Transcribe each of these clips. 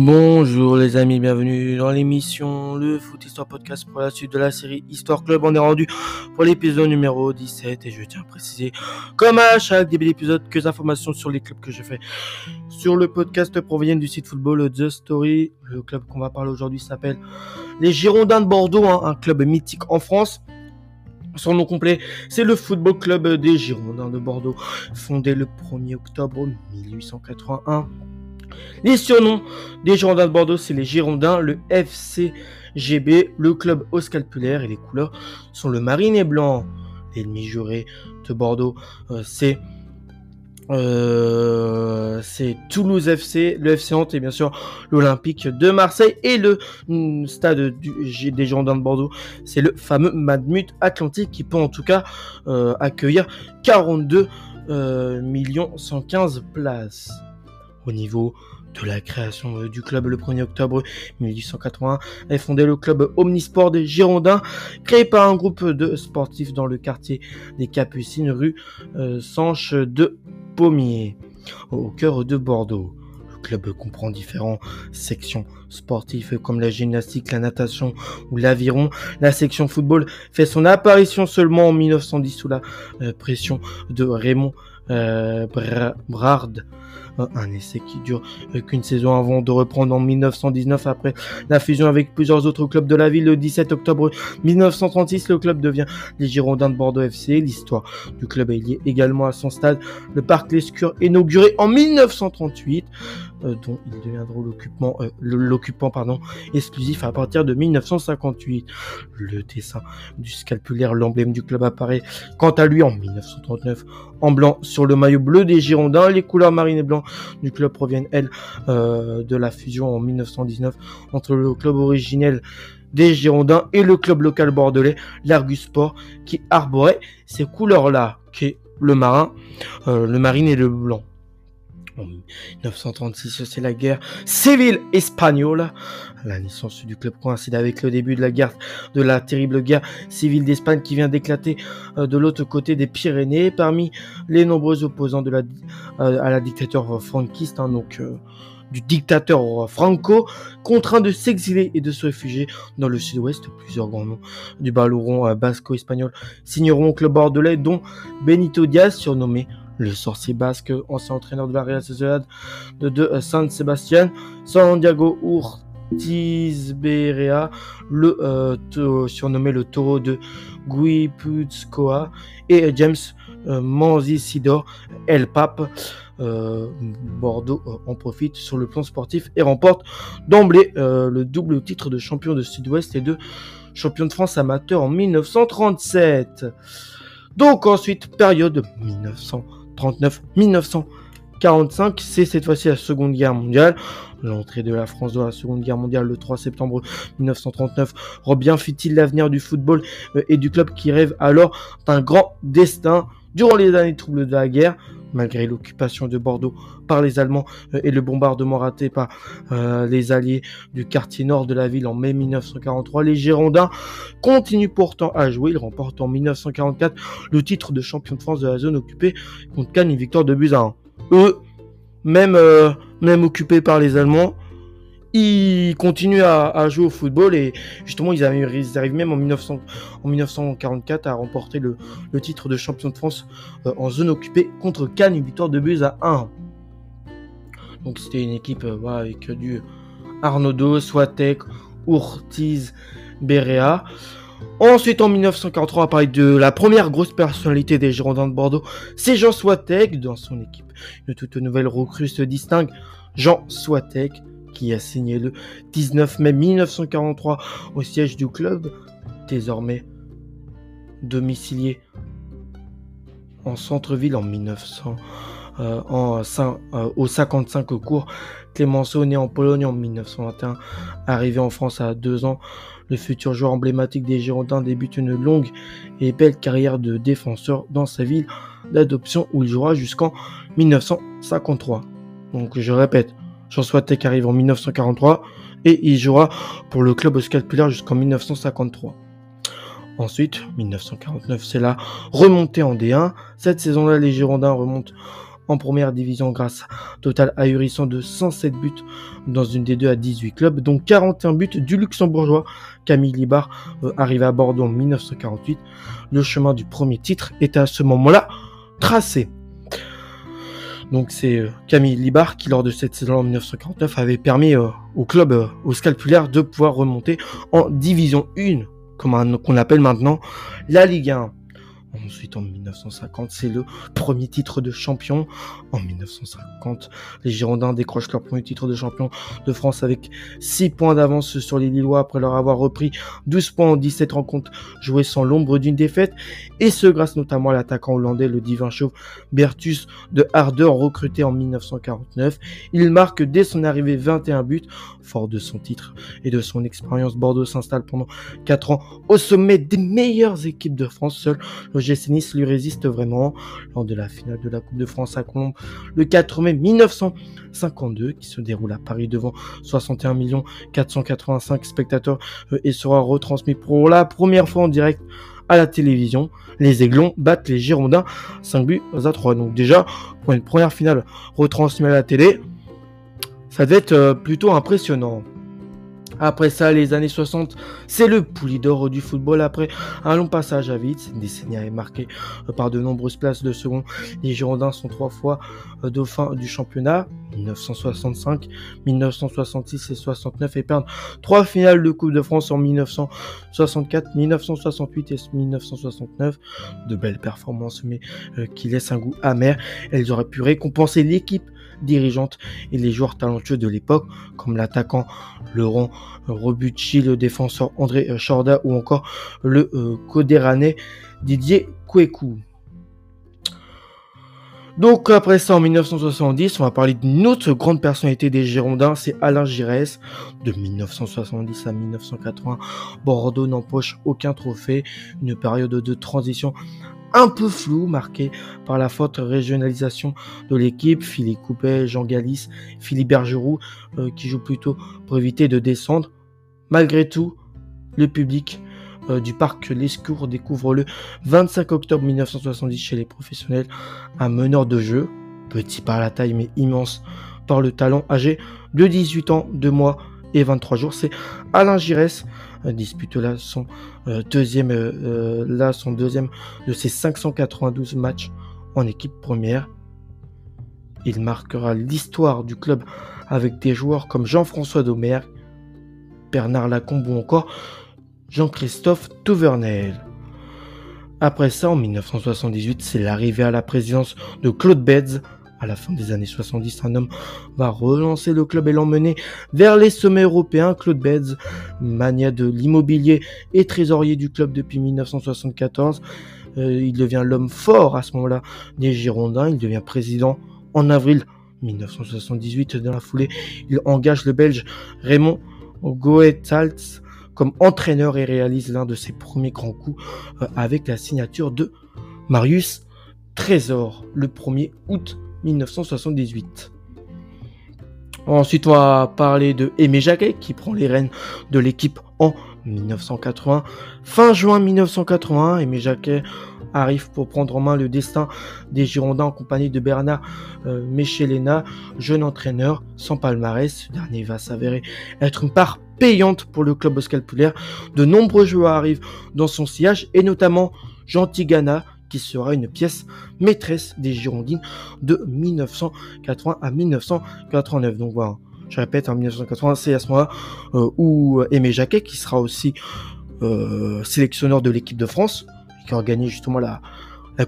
Bonjour les amis, bienvenue dans l'émission Le Foot Histoire Podcast pour la suite de la série Histoire Club. On est rendu pour l'épisode numéro 17 et je tiens à préciser, comme à chaque début d'épisode, que les informations sur les clubs que je fais sur le podcast proviennent du site football The Story. Le club qu'on va parler aujourd'hui s'appelle les Girondins de Bordeaux, hein, un club mythique en France. Son nom complet, c'est le Football Club des Girondins de Bordeaux, fondé le 1er octobre 1881 les surnoms des Girondins de Bordeaux, c'est les Girondins, le FCGB, le club au et les couleurs sont le marine et blanc. L'ennemi juré de Bordeaux, euh, c'est euh, c'est Toulouse FC, le FC Nantes et bien sûr l'Olympique de Marseille et le stade des Girondins de Bordeaux, c'est le fameux Madmut Atlantique qui peut en tout cas euh, accueillir 42 millions 115 places au niveau de la création euh, du club le 1er octobre 1881 est fondé le club Omnisport des Girondins, créé par un groupe de sportifs dans le quartier des Capucines, rue euh, Sanche de Pommier, au cœur de Bordeaux. Le club comprend différentes sections sportives comme la gymnastique, la natation ou l'aviron. La section football fait son apparition seulement en 1910 sous la euh, pression de Raymond Brard un essai qui dure qu'une saison avant de reprendre en 1919 après la fusion avec plusieurs autres clubs de la ville. Le 17 octobre 1936, le club devient les Girondins de Bordeaux FC. L'histoire du club est liée également à son stade, le Parc Lescure, inauguré en 1938. Euh, dont il deviendra l'occupant, euh, l'occupant pardon, exclusif à partir de 1958. Le dessin du scalpulaire, l'emblème du club apparaît quant à lui en 1939 en blanc sur le maillot bleu des Girondins. Les couleurs marine et blanc du club proviennent, elles, euh, de la fusion en 1919 entre le club originel des Girondins et le club local bordelais, l'Argus Sport, qui arborait ces couleurs-là, qui est le marin, le marine et le blanc. En 1936, c'est la guerre civile espagnole. La naissance du club coïncide avec le début de la guerre, de la terrible guerre civile d'Espagne qui vient d'éclater euh, de l'autre côté des Pyrénées. Parmi les nombreux opposants euh, à la dictature franquiste, hein, donc euh, du dictateur Franco, contraint de s'exiler et de se réfugier dans le sud-ouest. Plusieurs grands noms du ballon basco-espagnol signeront au club bordelais, dont Benito Diaz, surnommé le sorcier basque, ancien entraîneur de la Real Sociedad de, San Sebastian, Santiago Urtiz Berea, le euh, surnommé le taureau de Guipuzcoa, et James euh, Manzisidor El Pape. Euh, Bordeaux en profite sur le plan sportif et remporte d'emblée le double titre de champion de Sud-Ouest et de champion de France amateur en 1937. Donc ensuite, période 1900. 1945, c'est cette fois-ci la Seconde Guerre mondiale. L'entrée de la France dans la Seconde Guerre mondiale le 3 septembre 1939 rend bien fit-il l'avenir du football euh, et du club qui rêve alors d'un grand destin. Durant les années troubles de la guerre, malgré l'occupation de Bordeaux par les Allemands euh, et le bombardement raté par euh, les Alliés du quartier nord de la ville en mai 1943, les Girondins continuent pourtant à jouer. Ils remportent en 1944 le titre de champion de France de la zone occupée contre Cannes, une victoire de buts à 1. Eux, euh, même occupés par les Allemands, ils continuent à, jouer au football et justement ils arrivent, même en, 1944 à remporter le, titre de champion de France euh, en zone occupée contre Cannes, une victoire de buts à 1. Donc c'était une équipe euh, avec du Arnaudot, Swatek, Urtiz, Berea. Ensuite, en 1943, on de la première grosse personnalité des Girondins de Bordeaux, c'est Jean Swatek. Dans son équipe, une toute nouvelle recrue se distingue, Jean Swatek, qui a signé le 19 mai 1943 au siège du club, désormais domicilié en centre-ville en 1900. Euh, en, euh, au 55 cours. Clémenceau, né en Pologne en 1921, arrivé en France à deux ans, le futur joueur emblématique des Girondins débute une longue et belle carrière de défenseur dans sa ville d'adoption où il jouera jusqu'en 1953. Donc je répète, François Tech arrive en 1943 et il jouera pour le club scalpulaire jusqu'en 1953. Ensuite, 1949, c'est la remontée en D1. Cette saison-là, les Girondins remontent en première division grâce au total ahurissant de 107 buts dans une des deux à 18 clubs, dont 41 buts du luxembourgeois Camille Libar euh, arrivé à Bordeaux en 1948. Le chemin du premier titre était à ce moment-là tracé. Donc c'est euh, Camille Libar qui, lors de cette saison en 1949, avait permis euh, au club, euh, au scalpulaire, de pouvoir remonter en Division 1, comme qu'on appelle maintenant la Ligue 1. Ensuite, en 1950, c'est le premier titre de champion. En 1950, les Girondins décrochent leur premier titre de champion de France avec 6 points d'avance sur les Lillois après leur avoir repris 12 points en 17 rencontres jouées sans l'ombre d'une défaite. Et ce, grâce notamment à l'attaquant hollandais, le divin chauve Bertus de Ardeur, recruté en 1949. Il marque dès son arrivée 21 buts. Fort de son titre et de son expérience, Bordeaux s'installe pendant 4 ans au sommet des meilleures équipes de France. Seul GC Nice lui résiste vraiment lors de la finale de la Coupe de France à Colombe le 4 mai 1952 qui se déroule à Paris devant 61 485 spectateurs euh, et sera retransmis pour la première fois en direct à la télévision. Les Aiglons battent les Girondins 5 buts à 3. Donc déjà, pour une première finale retransmise à la télé, ça devait être euh, plutôt impressionnant. Après ça, les années 60, c'est le poulie d'or du football. Après un long passage à vide, cette décennie est marquée euh, par de nombreuses places de second. Les Girondins sont trois fois euh, dauphins du championnat, 1965, 1966 et 69, et perdent trois finales de Coupe de France en 1964, 1968 et 1969. De belles performances, mais euh, qui laissent un goût amer. Elles auraient pu récompenser l'équipe dirigeante et les joueurs talentueux de l'époque, comme l'attaquant Laurent Robucci, le défenseur André Chorda ou encore le euh, Didier Kouekou. Donc après ça, en 1970, on va parler d'une autre grande personnalité des Girondins, c'est Alain Giresse. De 1970 à 1980, Bordeaux n'empoche aucun trophée, une période de transition un peu flou, marqué par la forte régionalisation de l'équipe. Philippe Coupet, Jean Galis, Philippe Bergeroux, euh, qui jouent plutôt pour éviter de descendre. Malgré tout, le public euh, du parc Lescours découvre le 25 octobre 1970 chez les professionnels un meneur de jeu, petit par la taille mais immense par le talent, âgé de 18 ans, 2 mois et 23 jours. C'est Alain Giresse dispute là son euh, deuxième, euh, là son deuxième de ses 592 matchs en équipe première. Il marquera l'histoire du club avec des joueurs comme Jean-François Domer, Bernard Lacombe ou encore Jean-Christophe Touvernel. Après ça, en 1978, c'est l'arrivée à la présidence de Claude Bedz, à la fin des années 70, un homme va relancer le club et l'emmener vers les sommets européens. Claude Bedz, mania de l'immobilier et trésorier du club depuis 1974, euh, il devient l'homme fort à ce moment-là des Girondins. Il devient président en avril 1978. Dans la foulée, il engage le Belge Raymond Goethals comme entraîneur et réalise l'un de ses premiers grands coups euh, avec la signature de Marius Trésor le 1er août 1978. Ensuite, on va parler de Aimé Jacquet qui prend les rênes de l'équipe en 1980. Fin juin 1980, Aimé Jacquet arrive pour prendre en main le destin des Girondins en compagnie de Bernard euh, jeune entraîneur sans palmarès. Ce dernier va s'avérer être une part payante pour le club scalpulaire. De nombreux joueurs arrivent dans son sillage et notamment Jean Tigana qui sera une pièce maîtresse des Girondines de 1980 à 1989. Donc voilà, je répète, en 1980, c'est à ce moment-là euh, où Aimé Jacquet, qui sera aussi euh, sélectionneur de l'équipe de France, qui a gagné justement la,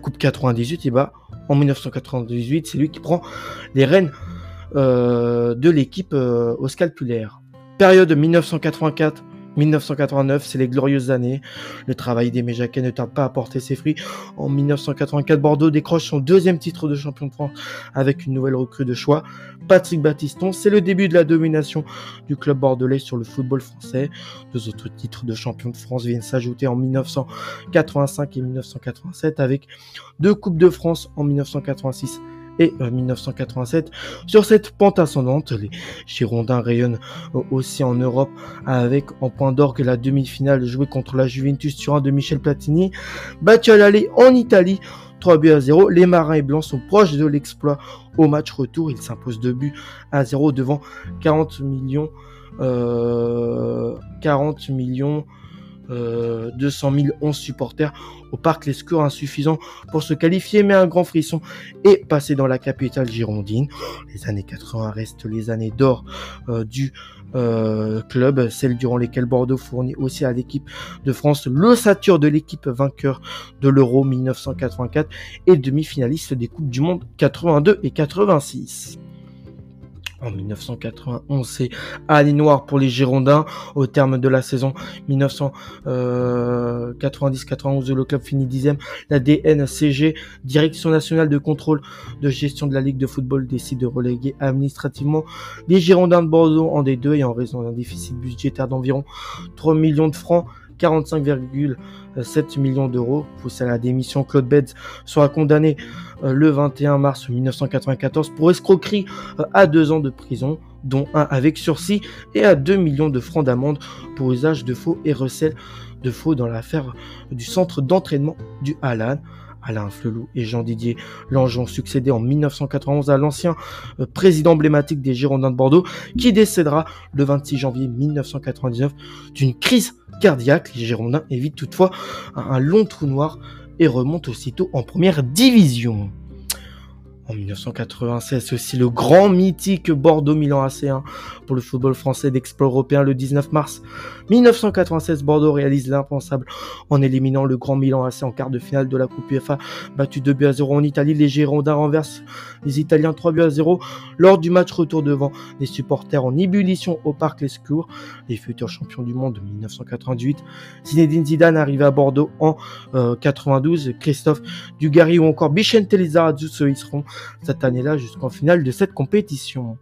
Coupe 98, et bah en 1998, c'est lui qui prend les rênes euh, de l'équipe au scalpulaire. Période 1984 1989, c'est les glorieuses années. Le travail d'Aimé Jacquet ne tarde pas à porter ses fruits. En 1984, Bordeaux décroche son deuxième titre de champion de France avec une nouvelle recrue de choix, Patrick Battiston. C'est le début de la domination du club bordelais sur le football français. Deux autres titres de champion de France viennent s'ajouter en 1985 et 1987 avec deux Coupes de France en 1986 et 1987. Euh, Sur cette pente ascendante, les Girondins rayonnent euh, aussi en Europe avec en point d'orgue la demi-finale jouée contre la Juventus sur un de Michel Platini, battu à l'aller en Italie 3 buts à 0. Les Marins et Blancs sont proches de l'exploit au match retour. Ils s'imposent 2 buts à 0 devant 40 millions. 40 millions 200 000 11 supporters au parc. Les scores insuffisants pour se qualifier, mais un grand frisson est passé dans la capitale girondine. Les années 80 restent les années d'or euh, du euh, club, celles durant lesquelles Bordeaux fournit aussi à l'équipe de France l'ossature de l'équipe vainqueur de l'Euro 1984 et demi-finaliste des Coupes du Monde 82 et 86. En 1991, c'est Ali Noir pour les Girondins. Au terme de la saison 1990-91, le club finit dixième. La DNCG, Direction nationale de contrôle de gestion de la Ligue de football, décide de reléguer administrativement les Girondins de Bordeaux en D2 et en raison d'un déficit budgétaire d'environ 3 millions de francs 45,7 millions d'euros. Poussé à la démission, Claude Beds sera condamné euh, le 21 mars 1994 pour escroquerie euh, à deux ans de prison, dont un avec sursis, et à 2 millions de francs d'amende pour usage de faux et recel de faux dans l'affaire du centre d'entraînement du Halan. Alain Flelou et Jean-Didier Lange ont succédé en 1991 à l'ancien euh, président emblématique des Girondins de Bordeaux qui décédera le 26 janvier 1999 d'une crise cardiaque. Les Girondins évitent toutefois un long trou noir et remontent aussitôt en première division. En 1996, c'est aussi le grand mythique Bordeaux-Milan AC1 pour le football français d'exploit européen le 19 mars 1996. Bordeaux réalise l'impensable en éliminant le grand Milan AC en quart de finale de la Coupe UEFA, battu 2 buts à 0 en Italie. Les Girondins renversent les Italiens 3 buts à 0 lors du match retour devant les supporters en ébullition au Parc Les Secours. Les futurs champions du monde de 1998. Zinedine Zidane arrive à Bordeaux en 92. Euh, Christophe Dugarry ou encore Bichente Lizarazu se hisseront cette année-là jusqu'en finale de cette compétition.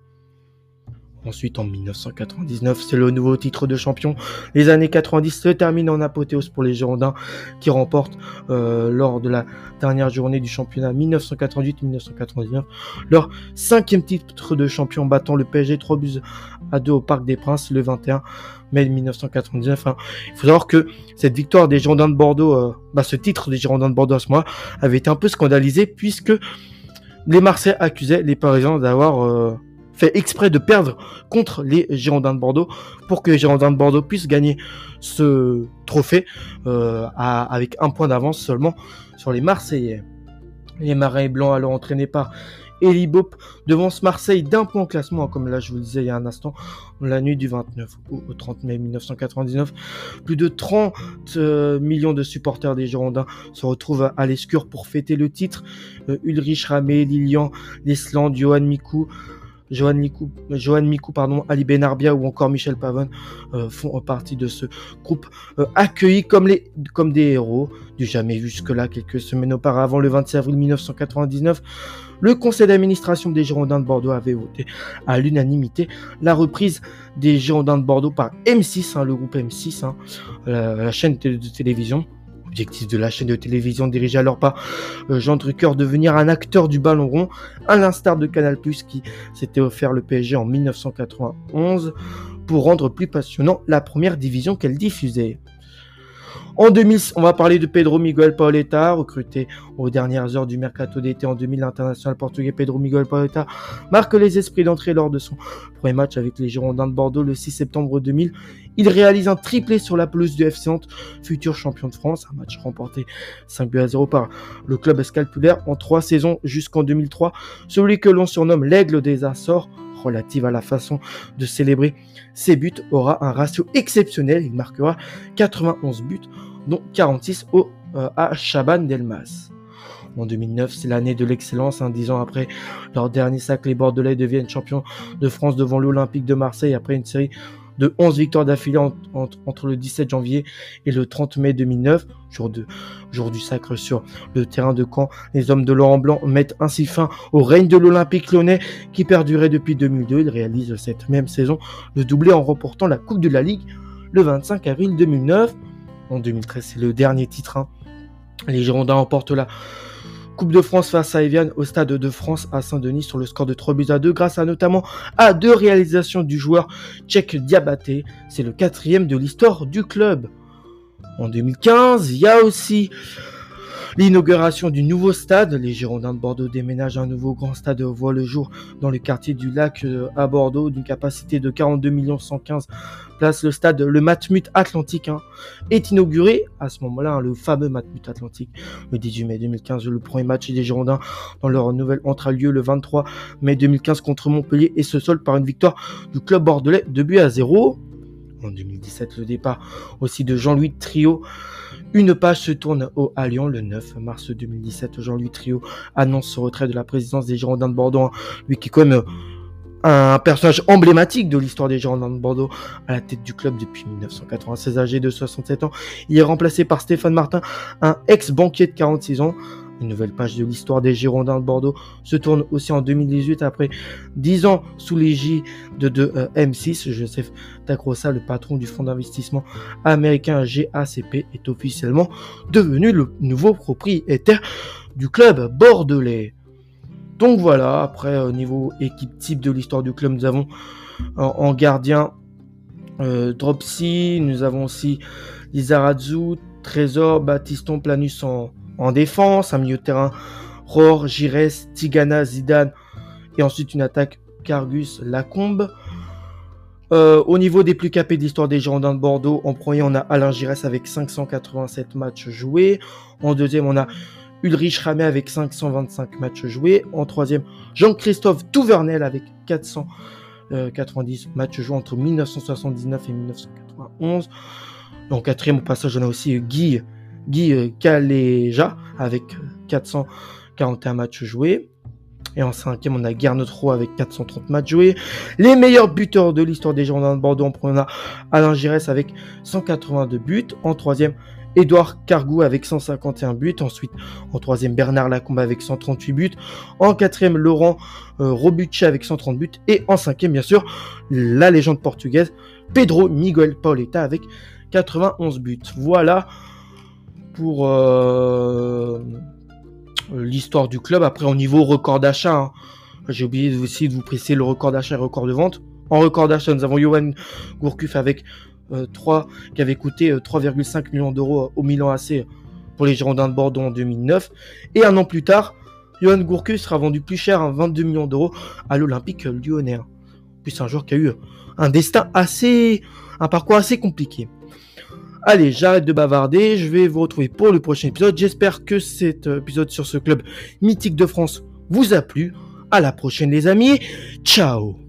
Ensuite, en 1999, c'est le nouveau titre de champion. Les années 90 se terminent en apothéose pour les Girondins qui remportent euh, lors de la dernière journée du championnat 1988-1999 leur cinquième titre de champion battant le PSG 3 buts à 2 au Parc des Princes le 21 mai 1999. il faut savoir que cette victoire des Girondins de Bordeaux, euh, bah, ce titre des Girondins de Bordeaux à ce mois avait été un peu scandalisé puisque les Marseillais accusaient les Parisiens d'avoir euh, fait exprès de perdre contre les Girondins de Bordeaux pour que les Girondins de Bordeaux puissent gagner ce trophée euh, avec un point d'avance seulement sur les Marseillais. Les Marins Blancs alors entraînés par Elibop devance Marseille d'un point au classement, comme là je vous le disais il y a un instant, la nuit du 29 au 30 mai 1999. Plus de 30 euh, millions de supporters des Girondins se retrouvent à l'escure pour fêter le titre. Euh, Ulrich Ramé, Lilian, Lesland, Johan Mikou, Johan Mikou, Johan Mikou pardon, Ali Benarbia ou encore Michel Pavon euh, font partie de ce groupe euh, accueilli comme, les, comme des héros du jamais jusque-là quelques semaines auparavant, le 26 avril 1999. Le conseil d'administration des Girondins de Bordeaux avait voté à l'unanimité la reprise des Girondins de Bordeaux par M6, hein, le groupe M6, hein, la, chaîne de télévision Objectif de la chaîne de télévision dirigée alors par euh, Jean Drucker devenir un acteur du ballon rond, à l'instar de Canal+, qui s'était offert le PSG en 1991 pour rendre plus passionnant la première division qu'elle diffusait. En 2000, on va parler de Pedro Miguel Paoletta, recruté aux dernières heures du mercato d'été en 2000. L'international portugais Pedro Miguel Paoletta marque les esprits d'entrée lors de son premier match avec les Girondins de Bordeaux le 6 septembre 2000. Il réalise un triplé sur la pelouse du FC futur champion de France. Un match remporté 5 buts à 0 par le club scalpulaire en trois saisons jusqu'en 2003. Celui que l'on surnomme l'aigle des Açores relative à la façon de célébrer ses buts aura un ratio exceptionnel. Il marquera 91 buts dont 46 au, euh, à Chaban Delmas. En 2009, c'est l'année de l'excellence. Hein, dix ans après leur dernier sac, les Bordelais deviennent champions de France devant l'Olympique de Marseille après une série de 11 victoires d'affilée entre le 17 janvier et le 30 mai 2009, jour, de, jour du sacre sur le terrain de Caen. Les hommes de Laurent Blanc mettent ainsi fin au règne de l'Olympique lyonnais qui perdurait depuis 2002. Ils réalisent cette même saison le doublé en remportant la Coupe de la Ligue le 25 avril 2009 en 2013. C'est le dernier titre. Hein. Les Girondins emportent la Coupe de France face à Evian au Stade de France à Saint-Denis sur le score de 3 buts à 2 grâce à notamment à deux réalisations du joueur tchèque Diabaté. C'est le quatrième de l'histoire du club. En 2015, il y a aussi L'inauguration du nouveau stade, les Girondins de Bordeaux déménagent un nouveau grand stade voit le jour dans le quartier du lac euh, à Bordeaux d'une capacité de 42 115 places. Le stade, le Matmut Atlantique, hein, est inauguré à ce moment-là, hein, le fameux Matmut Atlantique, le 18 mai 2015. Le premier match des Girondins dans leur nouvelle entre a lieu le 23 mai 2015 contre Montpellier et se solde par une victoire du club bordelais de but à 0. En 2017, le départ aussi de Jean-Louis Trio une page se tourne au à Lyon le 9 mars 2017. Jean-Louis Trio annonce son retrait de la présidence des Girondins de Bordeaux. Lui qui est quand même un personnage emblématique de l'histoire des Girondins de Bordeaux à la tête du club depuis 1996, âgé de 67 ans. Il est remplacé par Stéphane Martin, un ex-banquier de 46 ans. Une nouvelle page de l'histoire des Girondins de Bordeaux se tourne aussi en 2018 après 10 ans sous l'égide de, de euh, M6. Joseph Tacrosa, le patron du fonds d'investissement américain GACP, est officiellement devenu le nouveau propriétaire du club bordelais. Donc voilà, après au niveau équipe type de l'histoire du club, nous avons en, gardien euh, Dropsy, nous avons aussi Lizarazu, Trésor, Baptiston, Planus en, en défense, un milieu de terrain, Ror, Gires, Tigana, Zidane, et ensuite une attaque Cargus, Lacombe. Euh, au niveau des plus capés d'histoire des Girondins de Bordeaux, en premier on a Alain Giresse avec 587 matchs joués. En deuxième on a Ulrich Ramé avec 525 matchs joués. En troisième Jean-Christophe Touvernel avec 490 matchs joués entre 1979 et 1991. En quatrième au passage on a aussi Guy Guy Caléja euh, avec 441 matchs joués. Et en cinquième, on a Guernotro avec 430 matchs joués. Les meilleurs buteurs de l'histoire des Girondins de Bordeaux, on a Alain Giresse avec 182 buts. En troisième, Édouard Cargou avec 151 buts. Ensuite, en troisième, Bernard Lacombe avec 138 buts. En quatrième, Laurent euh, Robucci avec 130 buts. Et en cinquième, bien sûr, la légende portugaise, Pedro Miguel Pauleta avec 91 buts. Voilà pour euh, l'histoire du club. Après, au niveau record d'achat, hein, j'ai oublié aussi de vous préciser le record d'achat et record de vente. En record d'achat, nous avons Johan Gourcuff avec 3, euh, qui avait coûté 3,5 euh, millions d'euros au Milan AC pour les Girondins de Bordeaux en 2009. Et un an plus tard, Johan Gourcuff sera vendu plus cher, à 22 millions d'euros, à l'Olympique lyonnais. Puis c'est un joueur qui a eu un destin assez, un parcours assez compliqué. Allez, j'arrête de bavarder, je vais vous retrouver pour le prochain épisode. J'espère que cet épisode sur ce club mythique de France vous a plu. À la prochaine les amis. Ciao